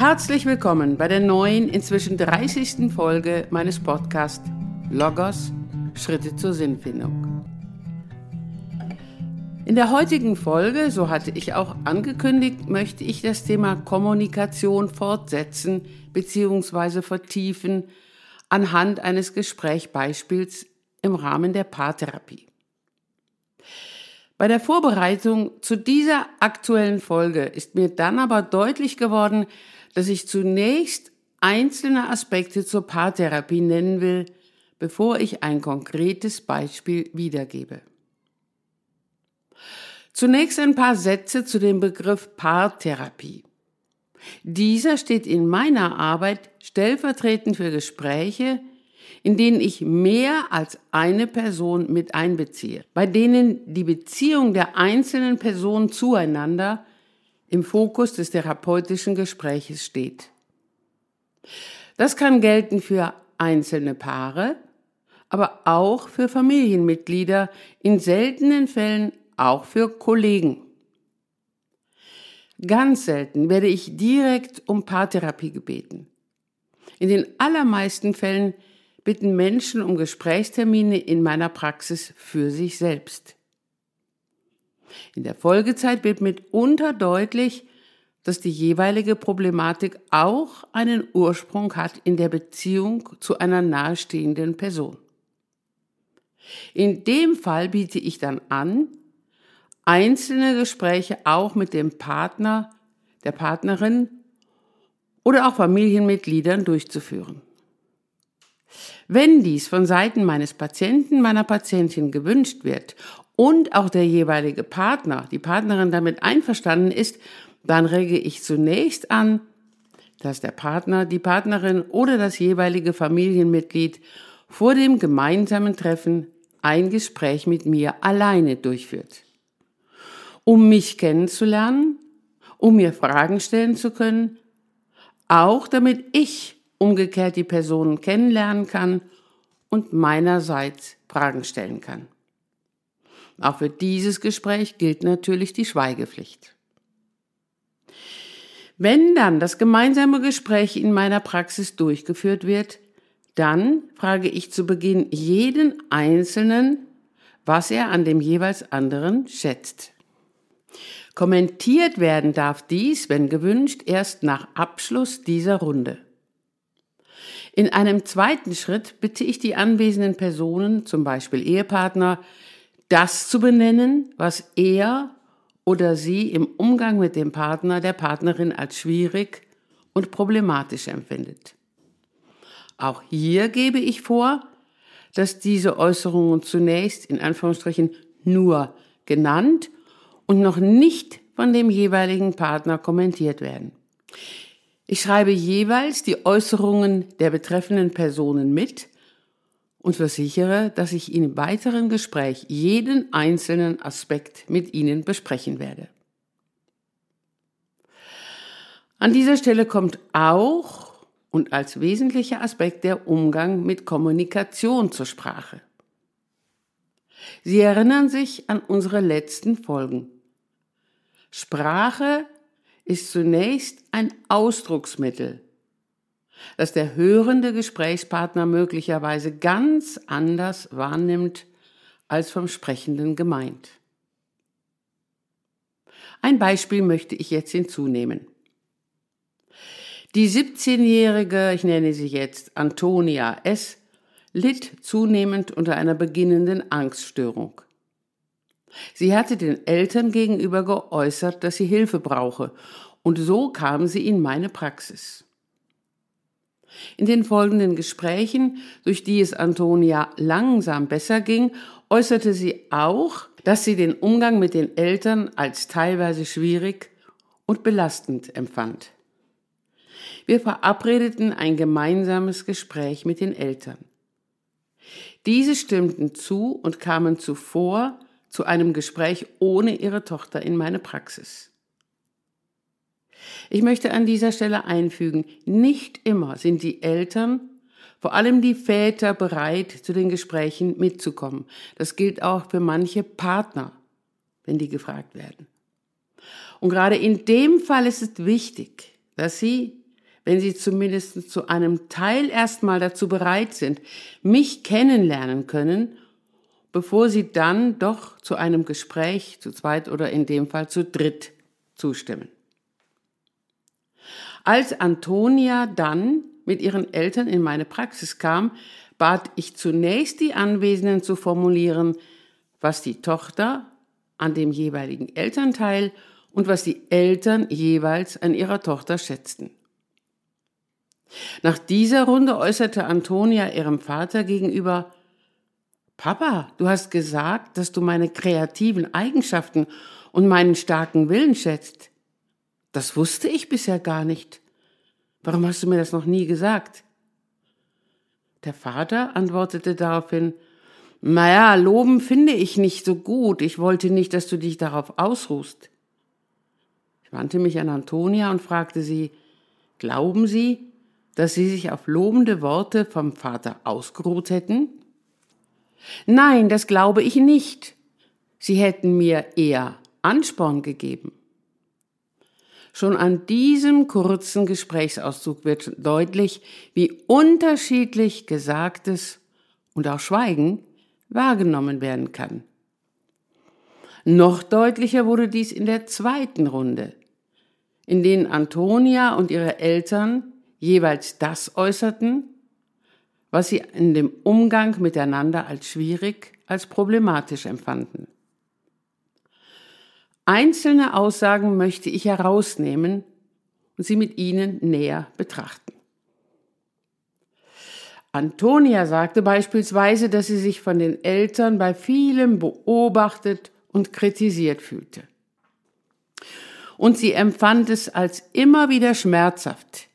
Herzlich willkommen bei der neuen, inzwischen 30. Folge meines Podcasts Logos Schritte zur Sinnfindung. In der heutigen Folge, so hatte ich auch angekündigt, möchte ich das Thema Kommunikation fortsetzen bzw. vertiefen anhand eines Gesprächbeispiels im Rahmen der Paartherapie. Bei der Vorbereitung zu dieser aktuellen Folge ist mir dann aber deutlich geworden, dass ich zunächst einzelne Aspekte zur Paartherapie nennen will, bevor ich ein konkretes Beispiel wiedergebe. Zunächst ein paar Sätze zu dem Begriff Paartherapie. Dieser steht in meiner Arbeit stellvertretend für Gespräche, in denen ich mehr als eine Person mit einbeziehe, bei denen die Beziehung der einzelnen Personen zueinander im Fokus des therapeutischen Gespräches steht. Das kann gelten für einzelne Paare, aber auch für Familienmitglieder, in seltenen Fällen auch für Kollegen. Ganz selten werde ich direkt um Paartherapie gebeten. In den allermeisten Fällen bitten Menschen um Gesprächstermine in meiner Praxis für sich selbst. In der Folgezeit wird mitunter deutlich, dass die jeweilige Problematik auch einen Ursprung hat in der Beziehung zu einer nahestehenden Person. In dem Fall biete ich dann an, einzelne Gespräche auch mit dem Partner, der Partnerin oder auch Familienmitgliedern durchzuführen. Wenn dies von Seiten meines Patienten, meiner Patientin gewünscht wird und auch der jeweilige Partner, die Partnerin damit einverstanden ist, dann rege ich zunächst an, dass der Partner, die Partnerin oder das jeweilige Familienmitglied vor dem gemeinsamen Treffen ein Gespräch mit mir alleine durchführt. Um mich kennenzulernen, um mir Fragen stellen zu können, auch damit ich umgekehrt die Personen kennenlernen kann und meinerseits Fragen stellen kann. Auch für dieses Gespräch gilt natürlich die Schweigepflicht. Wenn dann das gemeinsame Gespräch in meiner Praxis durchgeführt wird, dann frage ich zu Beginn jeden Einzelnen, was er an dem jeweils anderen schätzt. Kommentiert werden darf dies, wenn gewünscht, erst nach Abschluss dieser Runde. In einem zweiten Schritt bitte ich die anwesenden Personen, zum Beispiel Ehepartner, das zu benennen, was er oder sie im Umgang mit dem Partner, der Partnerin als schwierig und problematisch empfindet. Auch hier gebe ich vor, dass diese Äußerungen zunächst in Anführungsstrichen nur genannt und noch nicht von dem jeweiligen Partner kommentiert werden. Ich schreibe jeweils die Äußerungen der betreffenden Personen mit und versichere, dass ich im weiteren Gespräch jeden einzelnen Aspekt mit Ihnen besprechen werde. An dieser Stelle kommt auch und als wesentlicher Aspekt der Umgang mit Kommunikation zur Sprache. Sie erinnern sich an unsere letzten Folgen. Sprache ist zunächst ein Ausdrucksmittel, das der hörende Gesprächspartner möglicherweise ganz anders wahrnimmt als vom Sprechenden gemeint. Ein Beispiel möchte ich jetzt hinzunehmen. Die 17-jährige, ich nenne sie jetzt Antonia S., litt zunehmend unter einer beginnenden Angststörung. Sie hatte den Eltern gegenüber geäußert, dass sie Hilfe brauche, und so kam sie in meine Praxis. In den folgenden Gesprächen, durch die es Antonia langsam besser ging, äußerte sie auch, dass sie den Umgang mit den Eltern als teilweise schwierig und belastend empfand. Wir verabredeten ein gemeinsames Gespräch mit den Eltern. Diese stimmten zu und kamen zuvor zu einem Gespräch ohne ihre Tochter in meine Praxis. Ich möchte an dieser Stelle einfügen, nicht immer sind die Eltern, vor allem die Väter, bereit, zu den Gesprächen mitzukommen. Das gilt auch für manche Partner, wenn die gefragt werden. Und gerade in dem Fall ist es wichtig, dass sie, wenn sie zumindest zu einem Teil erstmal dazu bereit sind, mich kennenlernen können, bevor sie dann doch zu einem Gespräch zu zweit oder in dem Fall zu dritt zustimmen. Als Antonia dann mit ihren Eltern in meine Praxis kam, bat ich zunächst die Anwesenden zu formulieren, was die Tochter an dem jeweiligen Elternteil und was die Eltern jeweils an ihrer Tochter schätzten. Nach dieser Runde äußerte Antonia ihrem Vater gegenüber Papa, du hast gesagt, dass du meine kreativen Eigenschaften und meinen starken Willen schätzt. Das wusste ich bisher gar nicht. Warum hast du mir das noch nie gesagt? Der Vater antwortete daraufhin, naja, loben finde ich nicht so gut. Ich wollte nicht, dass du dich darauf ausruhst. Ich wandte mich an Antonia und fragte sie, glauben Sie, dass Sie sich auf lobende Worte vom Vater ausgeruht hätten? Nein, das glaube ich nicht. Sie hätten mir eher Ansporn gegeben. Schon an diesem kurzen Gesprächsauszug wird deutlich, wie unterschiedlich Gesagtes und auch Schweigen wahrgenommen werden kann. Noch deutlicher wurde dies in der zweiten Runde, in denen Antonia und ihre Eltern jeweils das äußerten, was sie in dem Umgang miteinander als schwierig, als problematisch empfanden. Einzelne Aussagen möchte ich herausnehmen und sie mit Ihnen näher betrachten. Antonia sagte beispielsweise, dass sie sich von den Eltern bei vielem beobachtet und kritisiert fühlte. Und sie empfand es als immer wieder schmerzhaft,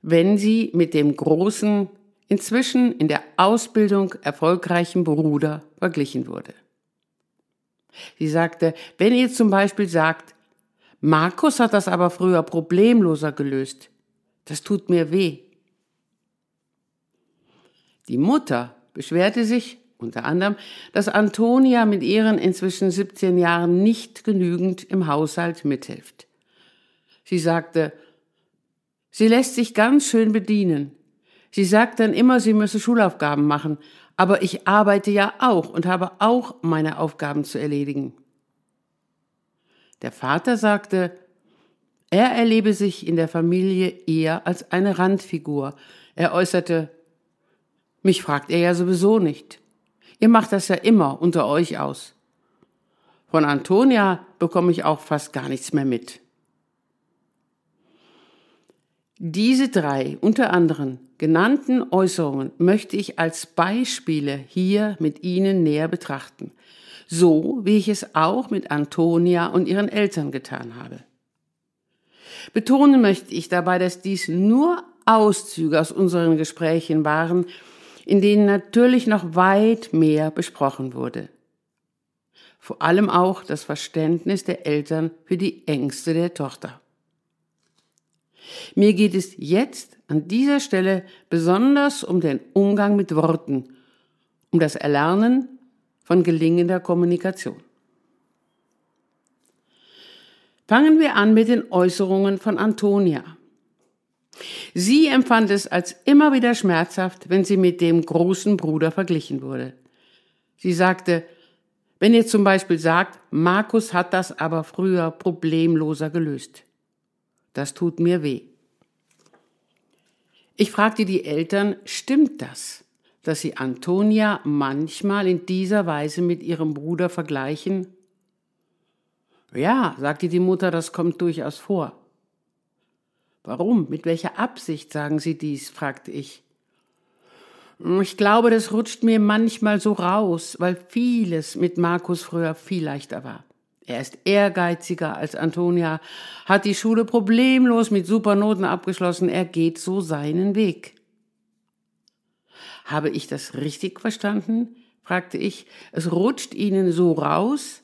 wenn sie mit dem großen, inzwischen in der Ausbildung erfolgreichen Bruder verglichen wurde. Sie sagte, wenn ihr zum Beispiel sagt, Markus hat das aber früher problemloser gelöst, das tut mir weh. Die Mutter beschwerte sich unter anderem, dass Antonia mit ihren inzwischen 17 Jahren nicht genügend im Haushalt mithilft. Sie sagte, sie lässt sich ganz schön bedienen. Sie sagt dann immer, sie müsse Schulaufgaben machen, aber ich arbeite ja auch und habe auch meine Aufgaben zu erledigen. Der Vater sagte, er erlebe sich in der Familie eher als eine Randfigur. Er äußerte, mich fragt er ja sowieso nicht. Ihr macht das ja immer unter euch aus. Von Antonia bekomme ich auch fast gar nichts mehr mit. Diese drei unter anderem genannten Äußerungen möchte ich als Beispiele hier mit Ihnen näher betrachten, so wie ich es auch mit Antonia und ihren Eltern getan habe. Betonen möchte ich dabei, dass dies nur Auszüge aus unseren Gesprächen waren, in denen natürlich noch weit mehr besprochen wurde. Vor allem auch das Verständnis der Eltern für die Ängste der Tochter. Mir geht es jetzt an dieser Stelle besonders um den Umgang mit Worten, um das Erlernen von gelingender Kommunikation. Fangen wir an mit den Äußerungen von Antonia. Sie empfand es als immer wieder schmerzhaft, wenn sie mit dem großen Bruder verglichen wurde. Sie sagte, wenn ihr zum Beispiel sagt, Markus hat das aber früher problemloser gelöst. Das tut mir weh. Ich fragte die Eltern, stimmt das, dass sie Antonia manchmal in dieser Weise mit ihrem Bruder vergleichen? Ja, sagte die Mutter, das kommt durchaus vor. Warum? Mit welcher Absicht sagen Sie dies? fragte ich. Ich glaube, das rutscht mir manchmal so raus, weil vieles mit Markus früher viel leichter war. Er ist ehrgeiziger als Antonia, hat die Schule problemlos mit Supernoten abgeschlossen, er geht so seinen Weg. Habe ich das richtig verstanden? fragte ich. Es rutscht Ihnen so raus,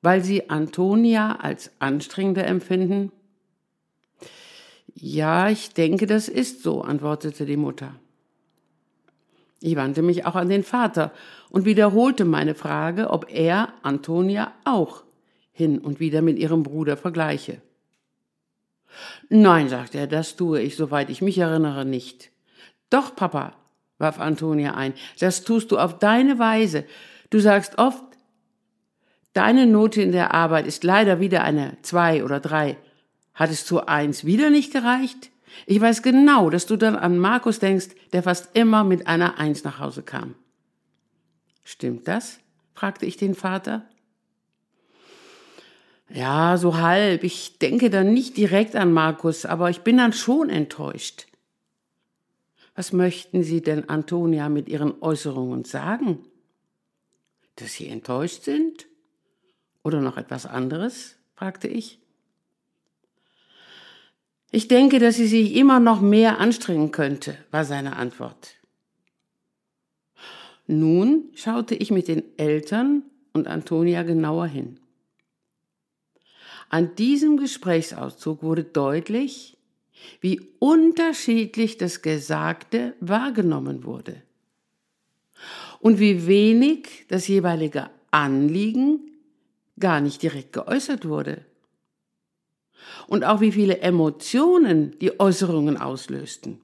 weil Sie Antonia als anstrengender empfinden? Ja, ich denke, das ist so, antwortete die Mutter. Ich wandte mich auch an den Vater und wiederholte meine Frage, ob er Antonia auch hin und wieder mit ihrem Bruder vergleiche. Nein, sagte er, das tue ich, soweit ich mich erinnere, nicht. Doch, Papa, warf Antonia ein, das tust du auf deine Weise. Du sagst oft, deine Note in der Arbeit ist leider wieder eine zwei oder drei. Hat es zu eins wieder nicht gereicht? Ich weiß genau, dass du dann an Markus denkst, der fast immer mit einer Eins nach Hause kam. Stimmt das? fragte ich den Vater. Ja, so halb. Ich denke dann nicht direkt an Markus, aber ich bin dann schon enttäuscht. Was möchten Sie denn, Antonia, mit Ihren Äußerungen sagen? Dass Sie enttäuscht sind? Oder noch etwas anderes? fragte ich. Ich denke, dass sie sich immer noch mehr anstrengen könnte, war seine Antwort. Nun schaute ich mit den Eltern und Antonia genauer hin. An diesem Gesprächsauszug wurde deutlich, wie unterschiedlich das Gesagte wahrgenommen wurde und wie wenig das jeweilige Anliegen gar nicht direkt geäußert wurde und auch wie viele Emotionen die Äußerungen auslösten.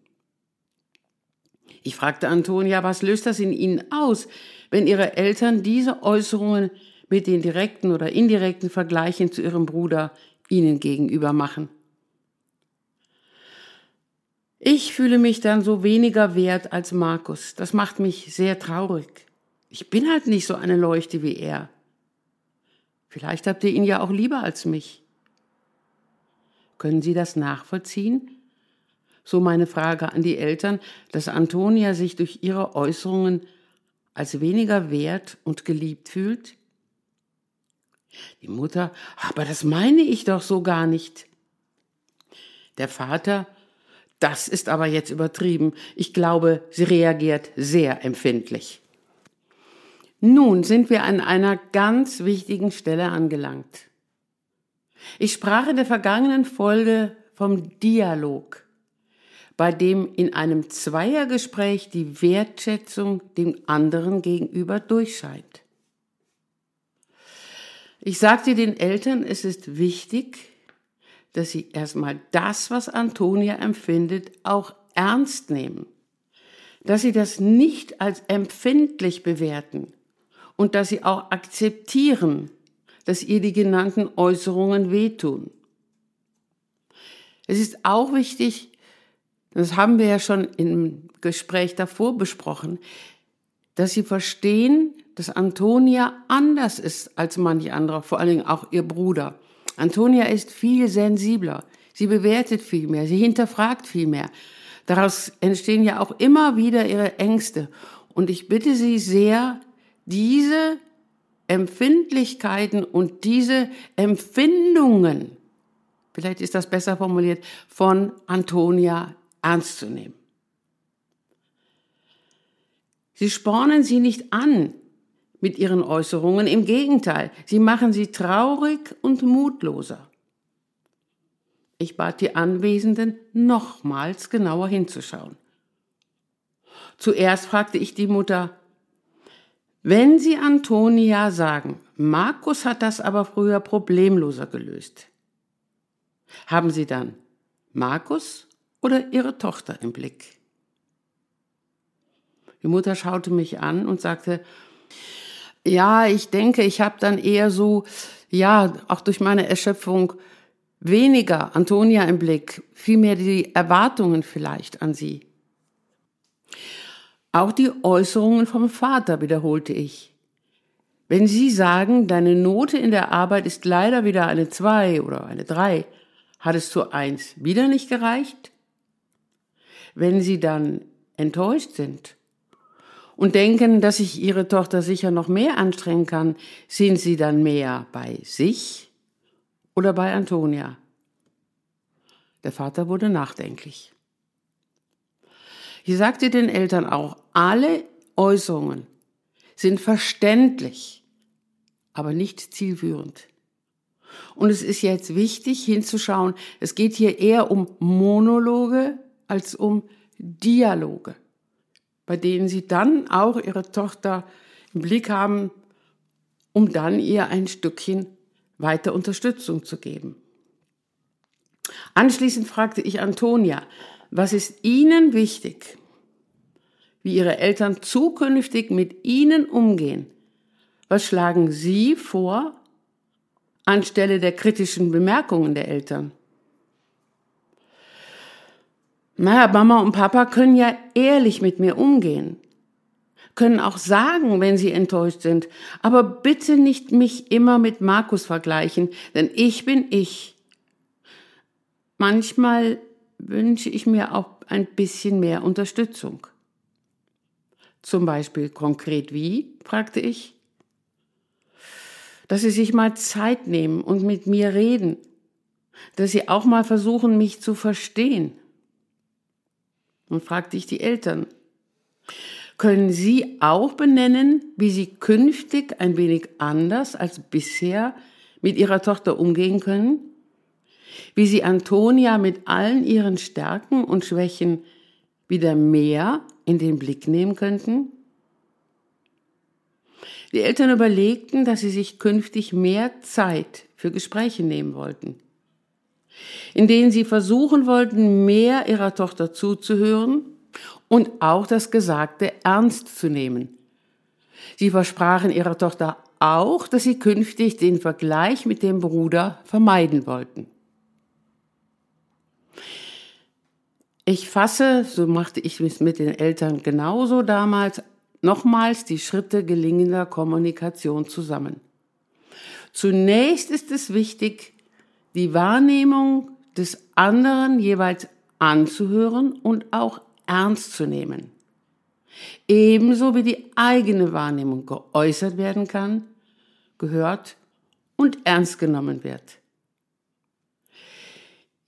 Ich fragte Antonia, was löst das in Ihnen aus, wenn Ihre Eltern diese Äußerungen mit den direkten oder indirekten Vergleichen zu Ihrem Bruder Ihnen gegenüber machen? Ich fühle mich dann so weniger wert als Markus. Das macht mich sehr traurig. Ich bin halt nicht so eine Leuchte wie er. Vielleicht habt ihr ihn ja auch lieber als mich. Können Sie das nachvollziehen? So meine Frage an die Eltern, dass Antonia sich durch ihre Äußerungen als weniger wert und geliebt fühlt? Die Mutter, aber das meine ich doch so gar nicht. Der Vater, das ist aber jetzt übertrieben. Ich glaube, sie reagiert sehr empfindlich. Nun sind wir an einer ganz wichtigen Stelle angelangt. Ich sprach in der vergangenen Folge vom Dialog bei dem in einem Zweiergespräch die Wertschätzung dem anderen gegenüber durchscheint. Ich sagte den Eltern, es ist wichtig, dass sie erstmal das, was Antonia empfindet, auch ernst nehmen, dass sie das nicht als empfindlich bewerten und dass sie auch akzeptieren, dass ihr die genannten Äußerungen wehtun. Es ist auch wichtig, das haben wir ja schon im Gespräch davor besprochen, dass sie verstehen, dass Antonia anders ist als manch anderer, vor allen Dingen auch ihr Bruder. Antonia ist viel sensibler. Sie bewertet viel mehr. Sie hinterfragt viel mehr. Daraus entstehen ja auch immer wieder ihre Ängste. Und ich bitte Sie sehr, diese Empfindlichkeiten und diese Empfindungen, vielleicht ist das besser formuliert, von Antonia ernst zu nehmen. Sie spornen sie nicht an mit ihren Äußerungen, im Gegenteil, sie machen sie traurig und mutloser. Ich bat die Anwesenden, nochmals genauer hinzuschauen. Zuerst fragte ich die Mutter, wenn Sie Antonia sagen, Markus hat das aber früher problemloser gelöst, haben Sie dann Markus oder ihre Tochter im Blick. Die Mutter schaute mich an und sagte, ja, ich denke, ich habe dann eher so, ja, auch durch meine Erschöpfung weniger Antonia im Blick, vielmehr die Erwartungen vielleicht an sie. Auch die Äußerungen vom Vater wiederholte ich. Wenn Sie sagen, deine Note in der Arbeit ist leider wieder eine zwei oder eine drei, hat es zu eins wieder nicht gereicht? Wenn sie dann enttäuscht sind und denken, dass sich ihre Tochter sicher noch mehr anstrengen kann, sind sie dann mehr bei sich oder bei Antonia? Der Vater wurde nachdenklich. Ich sagte den Eltern auch, alle Äußerungen sind verständlich, aber nicht zielführend. Und es ist jetzt wichtig hinzuschauen, es geht hier eher um Monologe als um Dialoge, bei denen sie dann auch ihre Tochter im Blick haben, um dann ihr ein Stückchen weiter Unterstützung zu geben. Anschließend fragte ich Antonia, was ist Ihnen wichtig? Wie Ihre Eltern zukünftig mit Ihnen umgehen? Was schlagen Sie vor anstelle der kritischen Bemerkungen der Eltern? Naja, Mama und Papa können ja ehrlich mit mir umgehen, können auch sagen, wenn sie enttäuscht sind, aber bitte nicht mich immer mit Markus vergleichen, denn ich bin ich. Manchmal wünsche ich mir auch ein bisschen mehr Unterstützung. Zum Beispiel konkret wie? fragte ich. Dass sie sich mal Zeit nehmen und mit mir reden, dass sie auch mal versuchen, mich zu verstehen. Und fragte ich die Eltern. Können Sie auch benennen, wie Sie künftig ein wenig anders als bisher mit Ihrer Tochter umgehen können? Wie Sie Antonia mit allen ihren Stärken und Schwächen wieder mehr in den Blick nehmen könnten? Die Eltern überlegten, dass sie sich künftig mehr Zeit für Gespräche nehmen wollten in denen sie versuchen wollten, mehr ihrer Tochter zuzuhören und auch das Gesagte ernst zu nehmen. Sie versprachen ihrer Tochter auch, dass sie künftig den Vergleich mit dem Bruder vermeiden wollten. Ich fasse, so machte ich es mit den Eltern genauso damals, nochmals die Schritte gelingender Kommunikation zusammen. Zunächst ist es wichtig, die Wahrnehmung des anderen jeweils anzuhören und auch ernst zu nehmen. Ebenso wie die eigene Wahrnehmung geäußert werden kann, gehört und ernst genommen wird.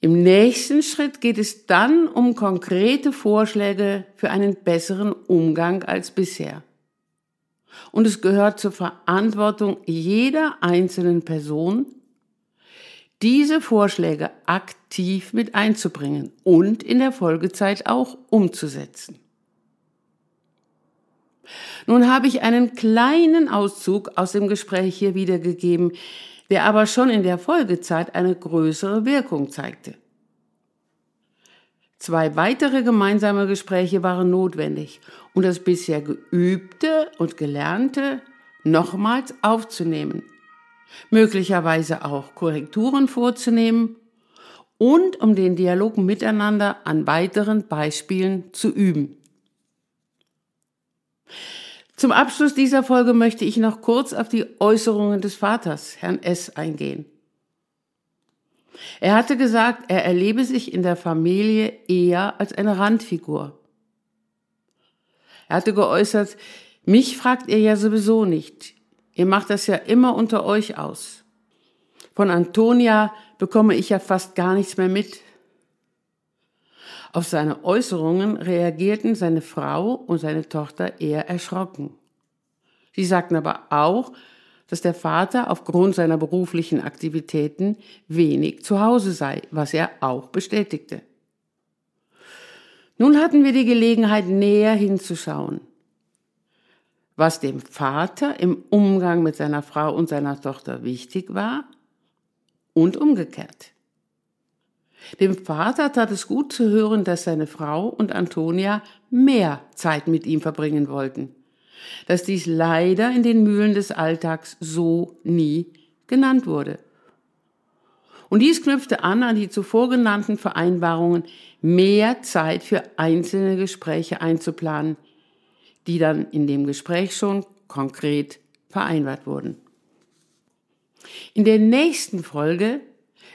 Im nächsten Schritt geht es dann um konkrete Vorschläge für einen besseren Umgang als bisher. Und es gehört zur Verantwortung jeder einzelnen Person, diese Vorschläge aktiv mit einzubringen und in der Folgezeit auch umzusetzen. Nun habe ich einen kleinen Auszug aus dem Gespräch hier wiedergegeben, der aber schon in der Folgezeit eine größere Wirkung zeigte. Zwei weitere gemeinsame Gespräche waren notwendig, um das bisher Geübte und Gelernte nochmals aufzunehmen möglicherweise auch Korrekturen vorzunehmen und um den Dialog miteinander an weiteren Beispielen zu üben. Zum Abschluss dieser Folge möchte ich noch kurz auf die Äußerungen des Vaters, Herrn S., eingehen. Er hatte gesagt, er erlebe sich in der Familie eher als eine Randfigur. Er hatte geäußert, mich fragt ihr ja sowieso nicht. Ihr macht das ja immer unter euch aus. Von Antonia bekomme ich ja fast gar nichts mehr mit. Auf seine Äußerungen reagierten seine Frau und seine Tochter eher erschrocken. Sie sagten aber auch, dass der Vater aufgrund seiner beruflichen Aktivitäten wenig zu Hause sei, was er auch bestätigte. Nun hatten wir die Gelegenheit, näher hinzuschauen was dem Vater im Umgang mit seiner Frau und seiner Tochter wichtig war und umgekehrt. Dem Vater tat es gut zu hören, dass seine Frau und Antonia mehr Zeit mit ihm verbringen wollten, dass dies leider in den Mühlen des Alltags so nie genannt wurde. Und dies knüpfte an an die zuvor genannten Vereinbarungen, mehr Zeit für einzelne Gespräche einzuplanen, die dann in dem Gespräch schon konkret vereinbart wurden. In der nächsten Folge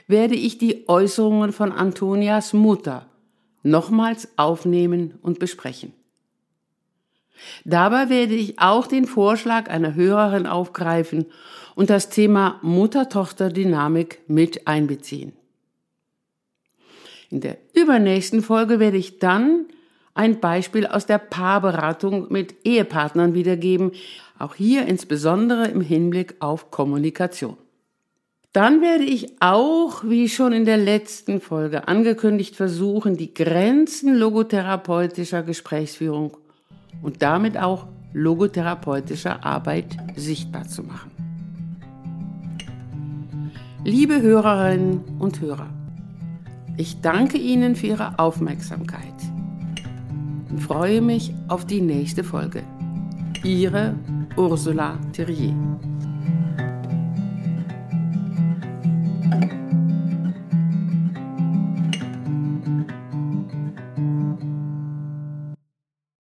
werde ich die Äußerungen von Antonias Mutter nochmals aufnehmen und besprechen. Dabei werde ich auch den Vorschlag einer Hörerin aufgreifen und das Thema Mutter-Tochter-Dynamik mit einbeziehen. In der übernächsten Folge werde ich dann ein Beispiel aus der Paarberatung mit Ehepartnern wiedergeben, auch hier insbesondere im Hinblick auf Kommunikation. Dann werde ich auch, wie schon in der letzten Folge angekündigt, versuchen, die Grenzen logotherapeutischer Gesprächsführung und damit auch logotherapeutischer Arbeit sichtbar zu machen. Liebe Hörerinnen und Hörer, Ich danke Ihnen für Ihre Aufmerksamkeit freue mich auf die nächste Folge. Ihre Ursula Thierrier.